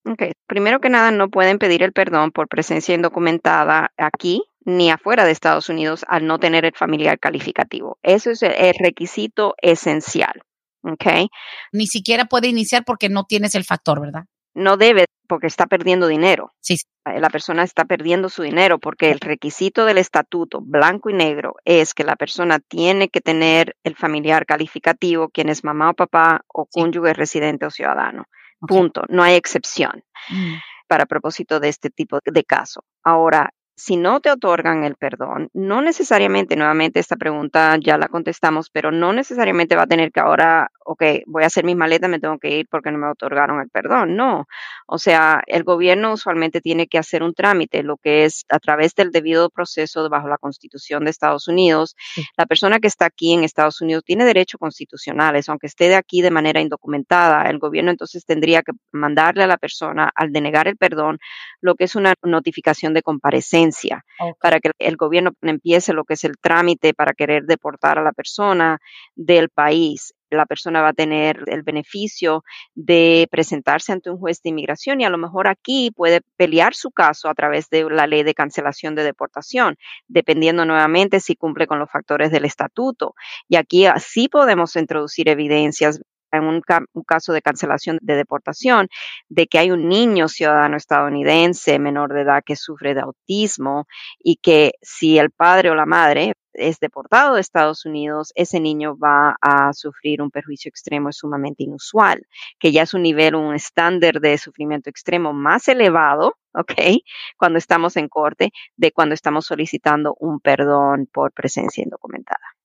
S2: Ok, primero que nada, no pueden pedir el perdón por presencia indocumentada aquí ni afuera de Estados Unidos al no tener el familiar calificativo. Eso es el requisito esencial. Okay.
S1: Ni siquiera puede iniciar porque no tienes el factor, ¿verdad?
S2: No debe porque está perdiendo dinero.
S1: Sí.
S2: Eh, la persona está perdiendo su dinero porque el requisito del estatuto blanco y negro es que la persona tiene que tener el familiar calificativo, quien es mamá o papá o cónyuge residente o ciudadano. Punto. No hay excepción mm. para propósito de este tipo de caso. Ahora, si no te otorgan el perdón, no necesariamente, nuevamente esta pregunta ya la contestamos, pero no necesariamente va a tener que ahora, ok, voy a hacer mis maletas, me tengo que ir porque no me otorgaron el perdón. No, o sea, el gobierno usualmente tiene que hacer un trámite, lo que es a través del debido proceso bajo la Constitución de Estados Unidos. La persona que está aquí en Estados Unidos tiene derechos constitucionales, aunque esté de aquí de manera indocumentada. El gobierno entonces tendría que mandarle a la persona, al denegar el perdón, lo que es una notificación de comparecencia para que el gobierno empiece lo que es el trámite para querer deportar a la persona del país. La persona va a tener el beneficio de presentarse ante un juez de inmigración y a lo mejor aquí puede pelear su caso a través de la ley de cancelación de deportación, dependiendo nuevamente si cumple con los factores del estatuto. Y aquí sí podemos introducir evidencias en un, caso de cancelación de deportación, de que hay un niño ciudadano estadounidense menor de edad que sufre de autismo y que si el padre o la madre es deportado de Estados Unidos, ese niño va a sufrir un perjuicio extremo sumamente inusual, que ya es un nivel, un estándar de sufrimiento extremo más elevado, ¿ok? Cuando estamos en corte, de cuando estamos solicitando un perdón por presencia indocumentada.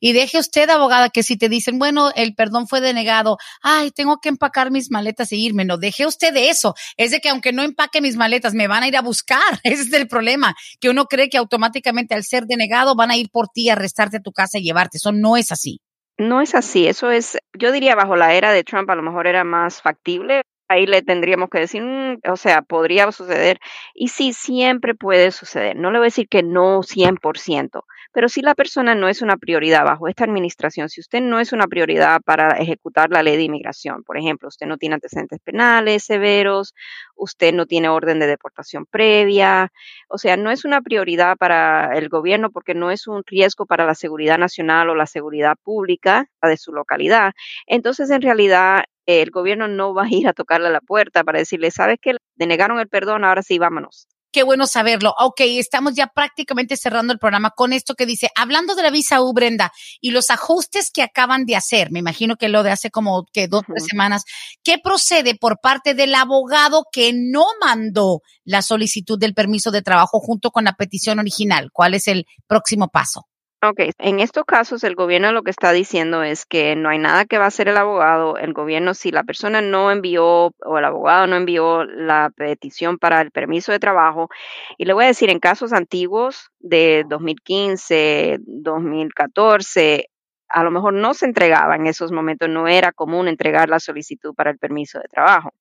S1: Y deje usted, abogada, que si te dicen, bueno, el perdón fue denegado, ay, tengo que empacar mis maletas e irme. No, deje usted de eso. Es de que aunque no empaque mis maletas, me van a ir a buscar. Ese es el problema, que uno cree que automáticamente al ser denegado van a ir por ti, a arrestarte a tu casa y llevarte. Eso no es así.
S2: No es así. Eso es, yo diría, bajo la era de Trump a lo mejor era más factible. Ahí le tendríamos que decir, mm, o sea, podría suceder. Y sí, siempre puede suceder. No le voy a decir que no 100%, pero si la persona no es una prioridad bajo esta administración, si usted no es una prioridad para ejecutar la ley de inmigración, por ejemplo, usted no tiene antecedentes penales severos, usted no tiene orden de deportación previa, o sea, no es una prioridad para el gobierno porque no es un riesgo para la seguridad nacional o la seguridad pública de su localidad. Entonces, en realidad, el gobierno no va a ir a tocarle a la puerta para decirle, ¿sabes qué? Denegaron el perdón, ahora sí, vámonos.
S1: Qué bueno saberlo. Ok, estamos ya prácticamente cerrando el programa con esto que dice, hablando de la visa U, Brenda, y los ajustes que acaban de hacer, me imagino que lo de hace como que dos, tres semanas, ¿qué procede por parte del abogado que no mandó la solicitud del permiso de trabajo junto con la petición original? ¿Cuál es el próximo paso?
S2: Ok, en estos casos el gobierno lo que está diciendo es que no hay nada que va a hacer el abogado. El gobierno, si la persona no envió o el abogado no envió la petición para el permiso de trabajo, y le voy a decir, en casos antiguos de 2015, 2014, a lo mejor no se entregaba en esos momentos, no era común entregar la solicitud para el permiso de trabajo.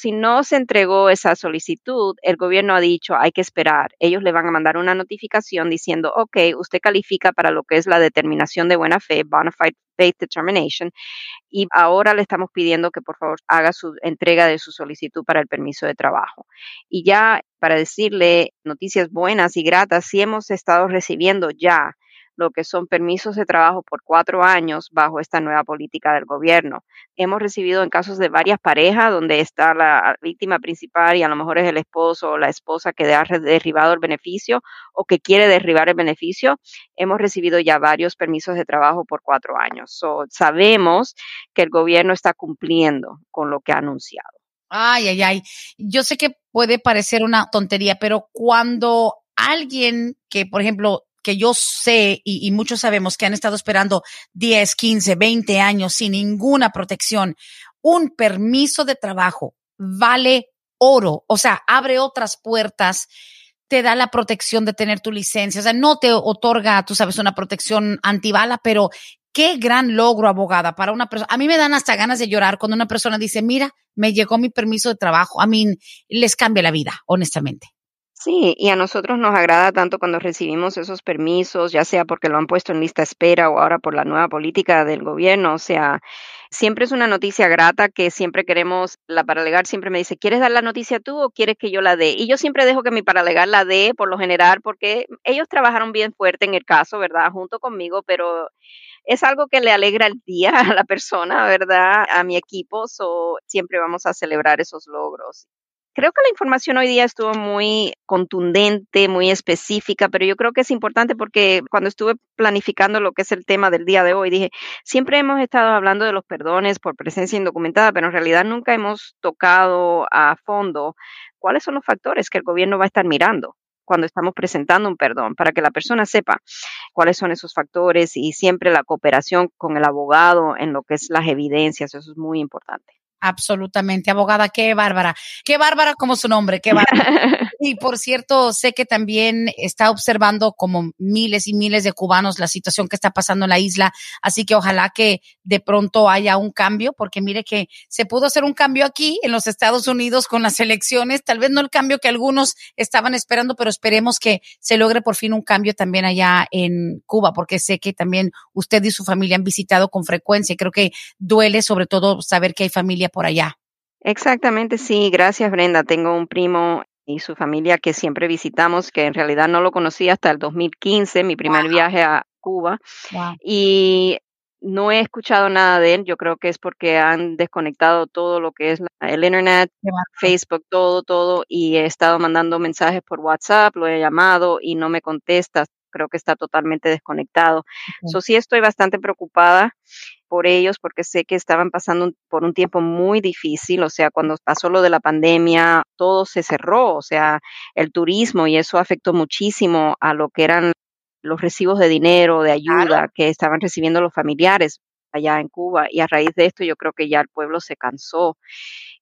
S2: Si no se entregó esa solicitud, el gobierno ha dicho hay que esperar. Ellos le van a mandar una notificación diciendo, ok, usted califica para lo que es la determinación de buena fe, bona fide faith determination, y ahora le estamos pidiendo que por favor haga su entrega de su solicitud para el permiso de trabajo. Y ya para decirle noticias buenas y gratas, sí hemos estado recibiendo ya lo que son permisos de trabajo por cuatro años bajo esta nueva política del gobierno. Hemos recibido en casos de varias parejas donde está la víctima principal y a lo mejor es el esposo o la esposa que ha derribado el beneficio o que quiere derribar el beneficio. Hemos recibido ya varios permisos de trabajo por cuatro años. sabemos que el gobierno está cumpliendo con lo que ha anunciado.
S1: Ay, ay, ay. Yo sé que puede parecer una tontería, pero cuando alguien que, por ejemplo, que yo sé y, muchos sabemos que han estado esperando 10, 15, 20 años sin ninguna protección, un permiso de trabajo vale oro, o sea, abre otras puertas te da la protección de tener tu licencia, o sea, no te otorga, tú sabes, una protección antibala, pero qué gran logro, abogada, para una persona. A mí me dan hasta ganas de llorar cuando una persona dice, mira, me llegó mi permiso de trabajo. A mí les cambia la vida, honestamente.
S2: Sí, y a nosotros nos agrada tanto cuando recibimos esos permisos, ya sea porque lo han puesto en lista espera o ahora por la nueva política del gobierno. O sea, siempre es una noticia grata que siempre queremos, la paralegal siempre me dice, ¿quieres dar la noticia tú o quieres que yo la dé? Y yo siempre dejo que mi paralegal la dé por lo general porque ellos trabajaron bien fuerte en el caso, ¿verdad? Junto conmigo, pero es algo que le alegra el día a la persona, ¿verdad? A mi equipo, so, siempre vamos a celebrar esos logros. Creo que la información hoy día estuvo muy contundente, muy específica, pero yo creo que es importante porque cuando estuve planificando lo que es el tema del día de hoy, dije, siempre hemos estado hablando de los perdones por presencia indocumentada, pero en realidad nunca hemos tocado a fondo cuáles son los factores que el gobierno va a estar mirando cuando estamos presentando un perdón, para que la persona sepa cuáles son esos factores y siempre la cooperación con el abogado en lo que es las evidencias, eso es muy importante.
S1: Absolutamente, abogada, qué bárbara, qué bárbara como su nombre, qué bárbara. y por cierto, sé que también está observando como miles y miles de cubanos la situación que está pasando en la isla, así que ojalá que de pronto haya un cambio, porque mire que se pudo hacer un cambio aquí en los Estados Unidos con las elecciones, tal vez no el cambio que algunos estaban esperando, pero esperemos que se logre por fin un cambio también allá en Cuba, porque sé que también usted y su familia han visitado con frecuencia. Y creo que duele sobre todo saber que hay familia por allá.
S2: Exactamente, sí. Gracias, Brenda. Tengo un primo y su familia que siempre visitamos, que en realidad no lo conocí hasta el 2015, mi primer viaje a Cuba. Y no he escuchado nada de él. Yo creo que es porque han desconectado todo lo que es el Internet, Facebook, todo, todo. Y he estado mandando mensajes por WhatsApp, lo he llamado y no me contesta. Creo que está totalmente desconectado. Eso sí estoy bastante preocupada por ellos porque sé que estaban pasando por un tiempo muy difícil, o sea, cuando pasó lo de la pandemia, todo se cerró, o sea, el turismo y eso afectó muchísimo a lo que eran los recibos de dinero, de ayuda que estaban recibiendo los familiares allá en Cuba y a raíz de esto yo creo que ya el pueblo se cansó.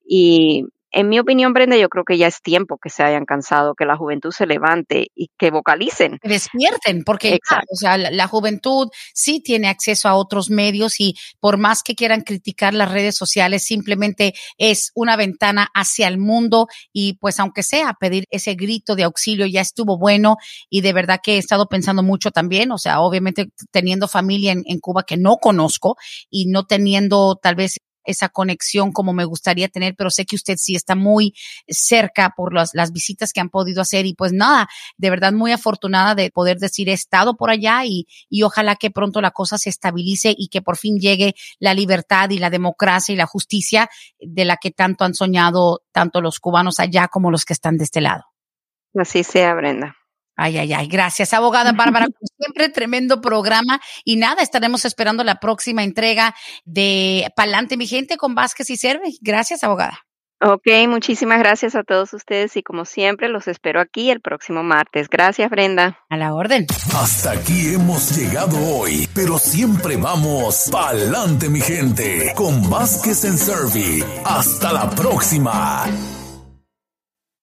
S2: Y en mi opinión, Brenda, yo creo que ya es tiempo que se hayan cansado, que la juventud se levante y que vocalicen.
S1: Que despierten, porque o sea, la, juventud sí tiene acceso a otros medios y por más que quieran criticar las redes sociales, simplemente es una ventana hacia el mundo y pues aunque sea pedir ese grito de auxilio ya estuvo bueno y de verdad que he estado pensando mucho también, o sea, obviamente teniendo familia en Cuba que no conozco y no teniendo tal vez esa conexión como me gustaría tener, pero sé que usted sí está muy cerca por las, las visitas que han podido hacer y pues nada, de verdad muy afortunada de poder decir he estado por allá y, y ojalá que pronto la cosa se estabilice y que por fin llegue la libertad y la democracia y la justicia de la que tanto han soñado tanto los cubanos allá como los que están de este lado.
S2: Así sea, Brenda.
S1: Ay, ay, ay. Gracias, abogada Bárbara. Como siempre, tremendo programa. Y nada, estaremos esperando la próxima entrega de Palante, mi gente, con Vázquez y Cerve. Gracias, abogada.
S2: Ok, muchísimas gracias a todos ustedes y como siempre los espero aquí el próximo martes. Gracias, Brenda.
S1: A la orden.
S3: Hasta aquí hemos llegado hoy, pero siempre vamos pa'lante, mi gente, con Vázquez en Servi. Hasta la próxima.